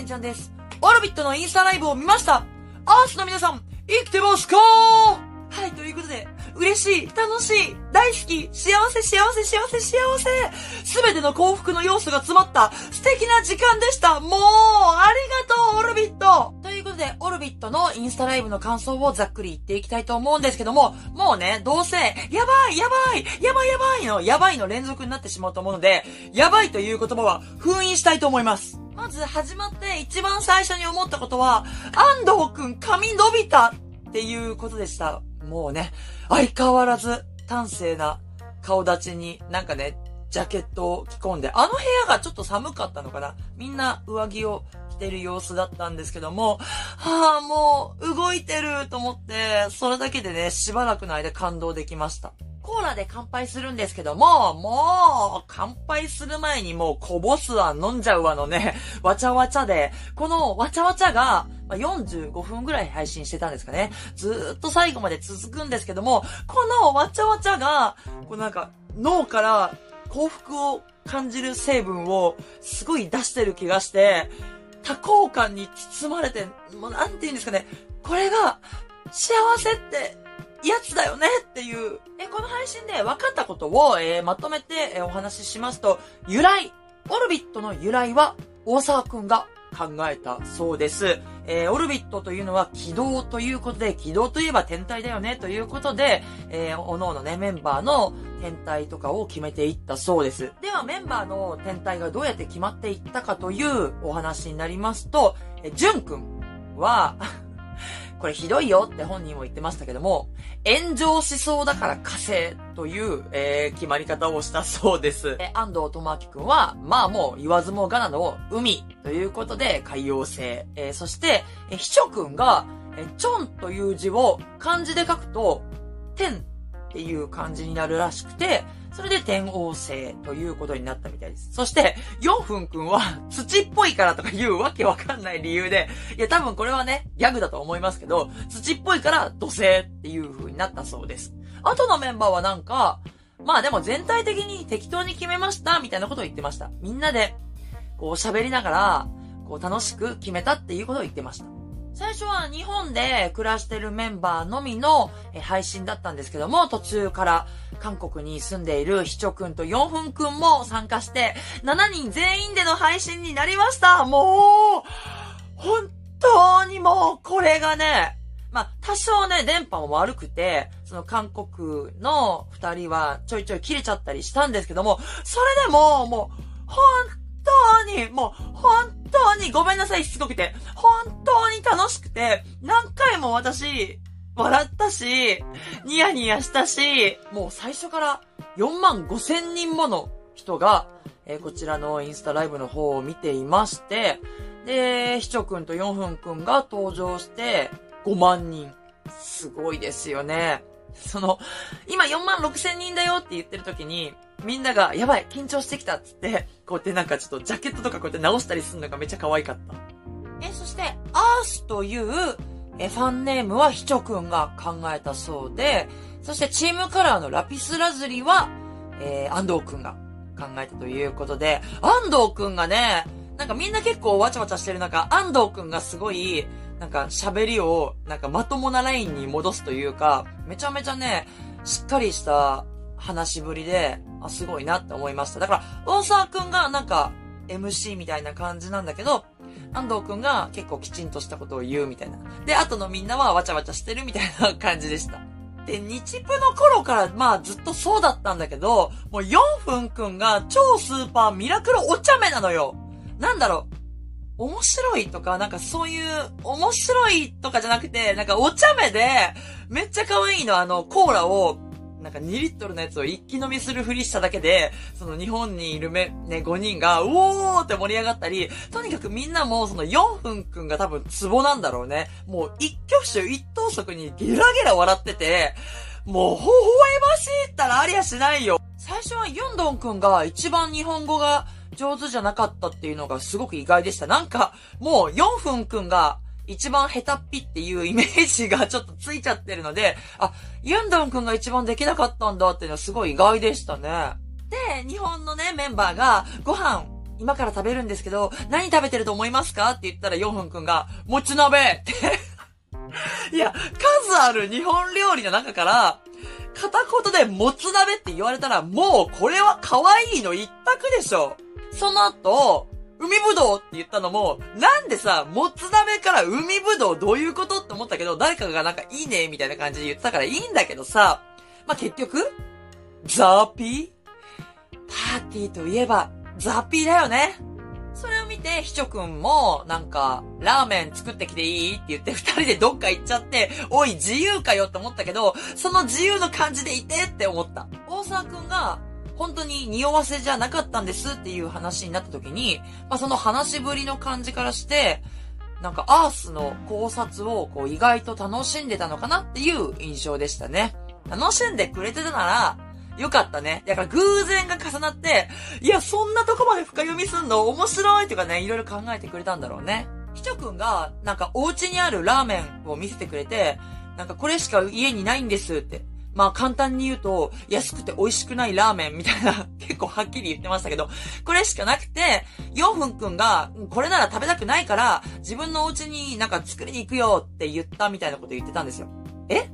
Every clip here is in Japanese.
てんちゃんです。オルビットのインスタライブを見ましたアースの皆さん、生きてますか？はい、ということで、嬉しい、楽しい、大好き、幸せ、幸せ、幸せ、幸せ、すべての幸福の要素が詰まった素敵な時間でした。もう、ありがとう、オルビットということで、オルビットのインスタライブの感想をざっくり言っていきたいと思うんですけども、もうね、どうせ、やばい、やばい、やばい、やばいの、やばいの連続になってしまうと思うので、やばいという言葉は封印したいと思います。まず始まって一番最初に思ったことは、安藤くん髪伸びたっていうことでした。もうね、相変わらず端正な顔立ちになんかね、ジャケットを着込んで、あの部屋がちょっと寒かったのかなみんな上着を着てる様子だったんですけども、はあ、もう動いてると思って、それだけでね、しばらくの間感動できました。コーラで乾杯するんですけども、もう、乾杯する前にもうこぼすわ、飲んじゃうわのね、わちゃわちゃで、このわちゃわちゃが、ま45分ぐらい配信してたんですかね。ずっと最後まで続くんですけども、このわちゃわちゃが、こうなんか、脳から幸福を感じる成分をすごい出してる気がして、多幸感に包まれて、もうなんて言うんですかね、これが幸せってやつだよねっていう、え、この配信で分かったことを、えーまとめて、えーお話ししますと、由来、オルビットの由来は、大沢くんが考えたそうです。えーオルビットというのは軌道ということで、軌道といえば天体だよねということで、えー、おのおのね、メンバーの天体とかを決めていったそうです。では、メンバーの天体がどうやって決まっていったかというお話になりますと、えー、ジュン君は、これひどいよって本人も言ってましたけども、炎上しそうだから火星という、えー決まり方をしたそうです。えー安藤智明くんは、まあもう言わずもがなの海ということで海洋星。えーそして、えー、秘書くんが、えーチョンという字を漢字で書くと、天っていう漢字になるらしくて、それで天王星ということになったみたいです。そして、ヨンフン君は 土っぽいからとかいうわけわかんない理由で、いや多分これはね、ギャグだと思いますけど、土っぽいから土星っていう風になったそうです。あとのメンバーはなんか、まあでも全体的に適当に決めましたみたいなことを言ってました。みんなで、こう喋りながら、こう楽しく決めたっていうことを言ってました。最初は日本で暮らしてるメンバーのみの配信だったんですけども、途中から韓国に住んでいるヒチョくんとヨンフンくんも参加して、7人全員での配信になりました。もう、本当にもう、これがね、まあ、多少ね、電波も悪くて、その韓国の二人はちょいちょい切れちゃったりしたんですけども、それでも、もう、本当に、もう、本当にごめんなさい、しつこくて。本当に楽しくて、何回も私、笑ったし、ニヤニヤしたし、もう最初から4万5千人もの人が、えーこちらのインスタライブの方を見ていまして、で、ひちょくんとヨンフンくんが登場して、5万人。すごいですよね。その、今4万6千人だよって言ってる時に、みんなが、やばい、緊張してきたっつって、こうやってなんかちょっとジャケットとかこうやって直したりするのがめっちゃ可愛かった。え、そして、アースという、え、ファンネームはひちょくんが考えたそうで、そしてチームカラーのラピスラズリは、えー、安藤くんが考えたということで、安藤くんがね、なんかみんな結構わちゃわちゃしてる中、安藤くんがすごい、なんか喋りを、なんかまともなラインに戻すというか、めちゃめちゃね、しっかりした話しぶりで、あ、すごいなって思いました。だから、大沢くんがなんか MC みたいな感じなんだけど、安藤くんが結構きちんとしたことを言うみたいな。で、後のみんなはわちゃわちゃしてるみたいな感じでした。で、日プの頃からまあずっとそうだったんだけど、もう4分くんが超スーパーミラクルお茶目なのよ。なんだろう。面白いとか、なんかそういう、面白いとかじゃなくて、なんかお茶目で、めっちゃ可愛いの、あの、コーラを、なんか2リットルのやつを一気飲みするふりしただけで、その日本にいるめ、ね、5人が、うおーって盛り上がったり、とにかくみんなもその4分くんが多分ツボなんだろうね。もう一挙手一投足にゲラゲラ笑ってて、もう、微笑ましいったらありゃしないよ。最初はユンドンくんが一番日本語が上手じゃなかったっていうのがすごく意外でした。なんか、もう4分くんが一番下手っぴっていうイメージがちょっとついちゃってるので、あ、ユンドンくんが一番できなかったんだっていうのはすごい意外でしたね。で、日本のね、メンバーがご飯今から食べるんですけど、何食べてると思いますかって言ったらヨンフン君が、もち鍋って いや、数ある日本料理の中から、片言でもつ鍋って言われたら、もうこれは可愛いの一択でしょ。その後、海ぶどうって言ったのも、なんでさ、もつ鍋から海ぶどうどういうことって思ったけど、誰かがなんかいいねみたいな感じで言ってたからいいんだけどさ、まあ、結局、ザーピー？パーティーといえば、ザーピーだよね。それを見て、ひちょくんも、なんか、ラーメン作ってきていいって言って、二人でどっか行っちゃって、おい、自由かよって思ったけど、その自由の感じでいてって思った。大沢くんが、本当に匂わせじゃなかったんですっていう話になった時に、まあ、その話ぶりの感じからして、なんかアースの考察をこう意外と楽しんでたのかなっていう印象でしたね。楽しんでくれてたなら、よかったね。だから偶然が重なって、いや、そんなとこまで深読みすんの？面白いとかね、いろいろ考えてくれたんだろうね。ひちょくんが、なんかお家にあるラーメンを見せてくれて、なんかこれしか家にないんですって。まあ簡単に言うと、安くて美味しくないラーメンみたいな、結構はっきり言ってましたけど、これしかなくて、ヨンフンくんが、これなら食べたくないから、自分のお家になんか作りに行くよって言ったみたいなこと言ってたんですよ。え？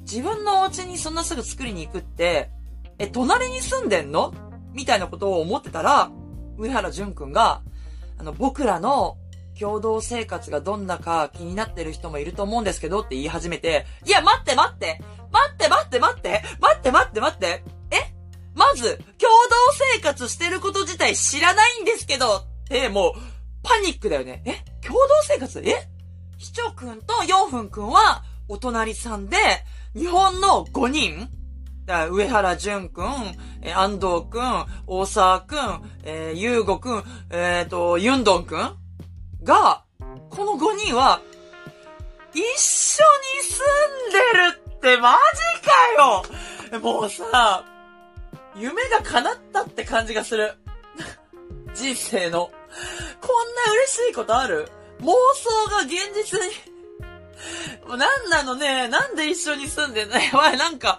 自分のお家にそんなすぐ作りに行くって、え、隣に住んでんの？みたいなことを思ってたら、上原淳くんが、あの、僕らの共同生活がどんなか気になってる人もいると思うんですけどって言い始めて、いや、待って待って待って待って待って待って待って。待ってえ？まず、共同生活してること自体知らないんですけどって、もう、パニックだよね。え？共同生活？え？ひちょくんとヨンフンくんは、お隣さんで、日本の5人。だ上原淳くん、え、安藤くん、大沢くん、えー、ゆうごくん、えっ、ー、と、ユンドンくんが、この5人は、一緒に住んでるってマジかよ！もうさ、夢が叶ったって感じがする。人生の。こんな嬉しいことある？妄想が現実に。もうなんなのね、なんで一緒に住んでんの？やばい、なんか、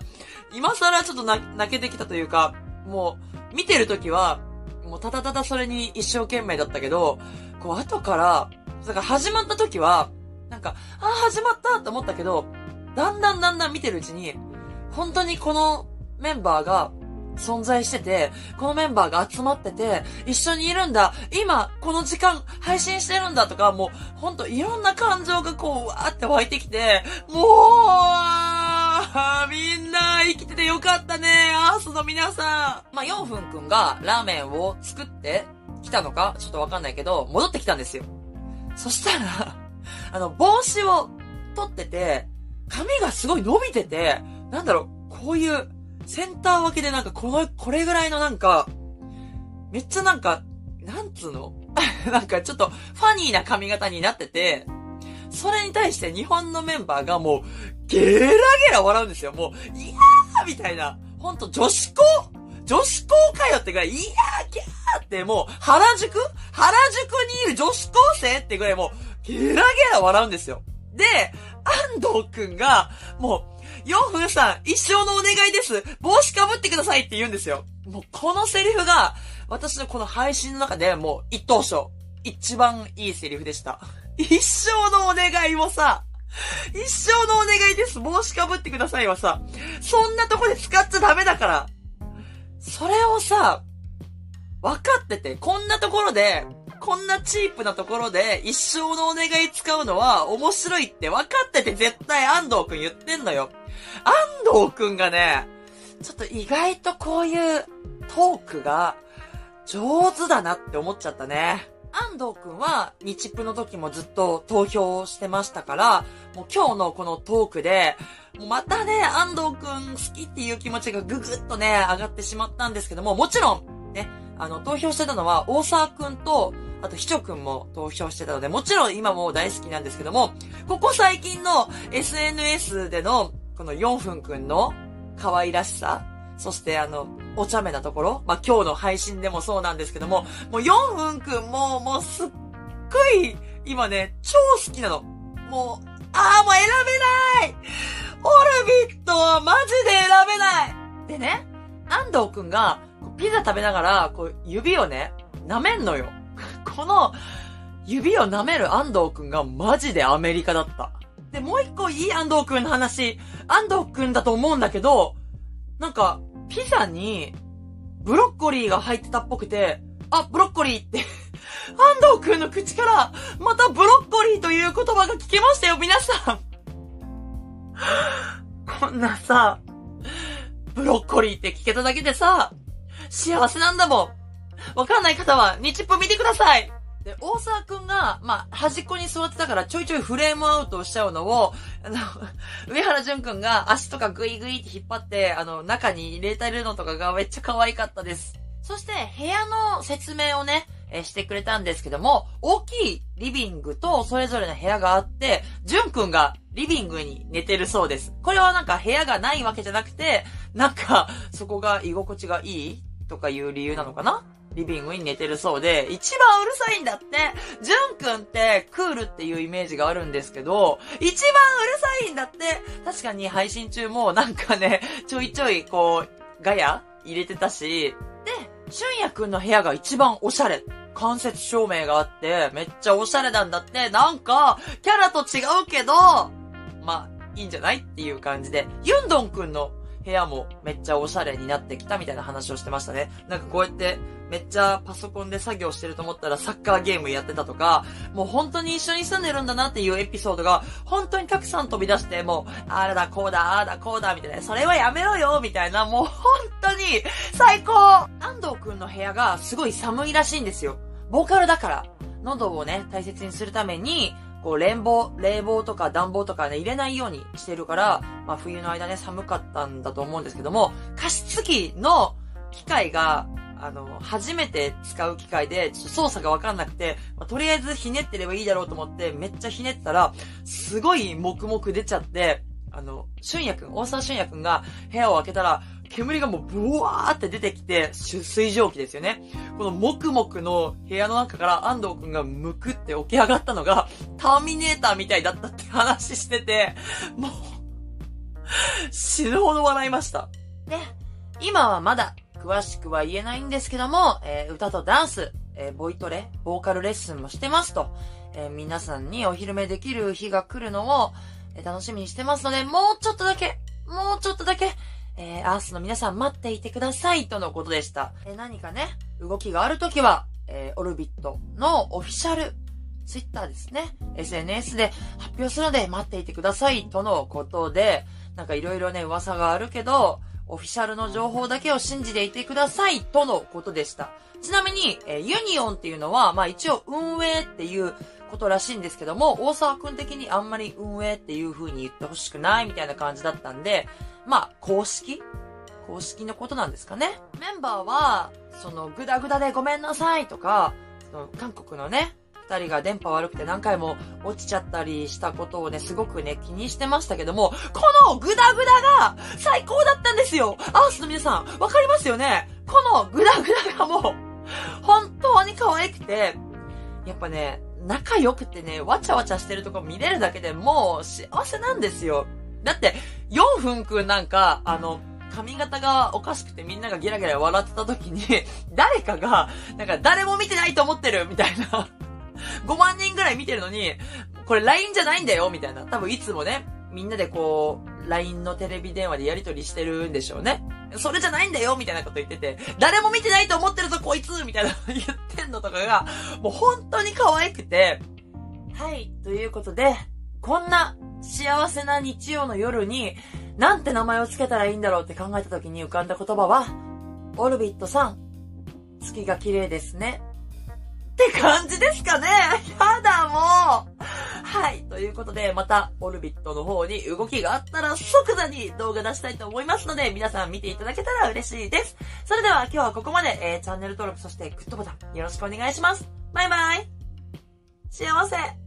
今更ちょっと泣けてきたというか、もう、見てるときは、もうただただそれに一生懸命だったけど、こう後から、だから始まった時は、なんか、ああ、始まったと思ったけど、だんだんだんだん見てるうちに、本当にこのメンバーが存在してて、このメンバーが集まってて、一緒にいるんだ、今、この時間、配信してるんだとか、もう、ほんといろんな感情がこう、わーって湧いてきて、もう、みんな生きててよかったね、アースの皆さん。まあ、4分くんがラーメンを作って来たのかちょっとわかんないけど、戻ってきたんですよ。そしたら、あの、帽子を取ってて、髪がすごい伸びてて、なんだろう、こういう、センター分けでなんかこの、これぐらいのなんか、めっちゃなんか、なんつうの？なんかちょっとファニーな髪型になってて、それに対して日本のメンバーがもう、ゲラゲラ笑うんですよ。もう、いやーみたいな。ほんと女子校？女子校かよってぐらい、いやーギャーってもう、原宿？原宿にいる女子高生ってぐらいもう、ゲラゲラ笑うんですよ。で、安藤くんが、もう、4分さん、一生のお願いです。帽子かぶってくださいって言うんですよ。もう、このセリフが、私のこの配信の中でもう、一等賞。一番いいセリフでした。一生のお願いもさ、一生のお願いです。帽子かぶってくださいはさ、そんなとこで使っちゃダメだから。それをさ、分かってて、こんなところで、こんなチープなところで一生のお願い使うのは面白いって分かってて絶対安藤くん言ってんのよ。安藤くんがね、ちょっと意外とこういうトークが上手だなって思っちゃったね。安藤くんは日プの時もずっと投票してましたから、もう今日のこのトークで、またね、安藤くん好きっていう気持ちがぐぐっとね、上がってしまったんですけども、もちろん、ね、あの、投票してたのは大沢くんとあと、ひちょくんも投票してたので、もちろん今も大好きなんですけども、ここ最近の SNS での、この4分くんの可愛らしさ、そしてあの、お茶目なところ、まあ、今日の配信でもそうなんですけども、もう4分くんも、もうすっごい、今ね、超好きなの。もう、ああ、もう選べないオルビットはマジで選べないでね、安藤くんが、ピザ食べながら、こう、指をね、舐めんのよ。この、指を舐める安藤くんがマジでアメリカだった。で、もう一個いい安藤くんの話、安藤くんだと思うんだけど、なんか、ピザに、ブロッコリーが入ってたっぽくて、あ、ブロッコリーって 安藤くんの口から、またブロッコリーという言葉が聞けましたよ、皆さん こんなさ、ブロッコリーって聞けただけでさ、幸せなんだもん。わかんない方は、日プ見てくださいで、大沢くんが、まあ、端っこに座ってたからちょいちょいフレームアウトしちゃうのを、あの、上原淳くんが足とかグイグイって引っ張って、あの、中に入れてるのとかがめっちゃ可愛かったです。そして、部屋の説明をね、えしてくれたんですけども、大きいリビングとそれぞれの部屋があって、ジュン君がリビングに寝てるそうです。これはなんか部屋がないわけじゃなくて、なんか、そこが居心地がいいとかいう理由なのかな？リビングに寝てるそうで、一番うるさいんだって。ジュン君ってクールっていうイメージがあるんですけど、一番うるさいんだって。確かに配信中もなんかね、ちょいちょいこう、ガヤ入れてたし、で、俊也くんの部屋が一番おしゃれ。間接照明があって、めっちゃおしゃれなんだって、なんか、キャラと違うけど、まあ、いいんじゃない？っていう感じで、ユンドンくんの部屋もめっちゃおしゃれになってきたみたいな話をしてましたね。なんかこうやってめっちゃパソコンで作業してると思ったらサッカーゲームやってたとか、もう本当に一緒に住んでるんだなっていうエピソードが本当にたくさん飛び出して、もう、あれだ、こうだ、ああだ、こうだ、みたいな、それはやめろよみたいな、もう本当に最高安藤くんの部屋がすごい寒いらしいんですよ。ボーカルだから。喉をね、大切にするために、こう、冷房、冷房とか暖房とかね、入れないようにしてるから、まあ冬の間ね、寒かったんだと思うんですけども、加湿器の機械が、あの、初めて使う機械で、ちょっと操作がわかんなくて、まあ、とりあえずひねってればいいだろうと思って、めっちゃひねったら、すごい黙々出ちゃって、あの、俊也くん、大沢俊也くんが部屋を開けたら、煙がもうブワーって出てきて、水蒸気ですよね。このもくもくの部屋の中から安藤くんがむくって起き上がったのが、ターミネーターみたいだったって話してて、もう死ぬほど笑いました。で、今はまだ詳しくは言えないんですけども、えー、歌とダンス、えー、ボイトレ、ボーカルレッスンもしてますと、えー、皆さんにお披露目できる日が来るのを、え楽しみにしてますので、もうちょっとだけ、もうちょっとだけ、えー、アースの皆さん待っていてくださいとのことでした。えー、何かね、動きがあるときは、えー、オルビットのオフィシャル、ツイッターですね。SNS で発表するので待っていてくださいとのことで、なんかいろいろね、噂があるけど、オフィシャルの情報だけを信じていてくださいとのことでした。ちなみに、えー、ユニオンっていうのは、まあ一応運営っていうことらしいんですけども、大沢くん的にあんまり運営っていう風に言ってほしくないみたいな感じだったんで、まあ、公式？公式のことなんですかね？メンバーは、その、ぐだぐだでごめんなさいとか、その、韓国のね、二人が電波悪くて何回も落ちちゃったりしたことをね、すごくね、気にしてましたけども、このグダグダが最高だったんですよアースの皆さん、わかりますよね？このグダグダがもう、本当に可愛くて、やっぱね、仲良くてね、わちゃわちゃしてるとこ見れるだけでもう幸せなんですよ。だって、4分くんなんか、あの、髪型がおかしくてみんながギラギラ笑ってた時に、誰かが、なんか誰も見てないと思ってるみたいな 5万人ぐらい見てるのに、これ LINE じゃないんだよみたいな。多分いつもね、みんなでこう、LINE のテレビ電話でやり取りしてるんでしょうね。それじゃないんだよみたいなこと言ってて、誰も見てないと思ってるぞこいつみたいな 言ってんのとかが、もう本当に可愛くて、はい、ということで、こんな幸せな日曜の夜に、なんて名前を付けたらいいんだろうって考えた時に浮かんだ言葉は、オルビットさん、月が綺麗ですね。って感じですかねやだ、もうはい。ということで、また、オルビットの方に動きがあったら即座に動画出したいと思いますので、皆さん見ていただけたら嬉しいです。それでは今日はここまで、えー、チャンネル登録、そしてグッドボタンよろしくお願いします。バイバイ幸せ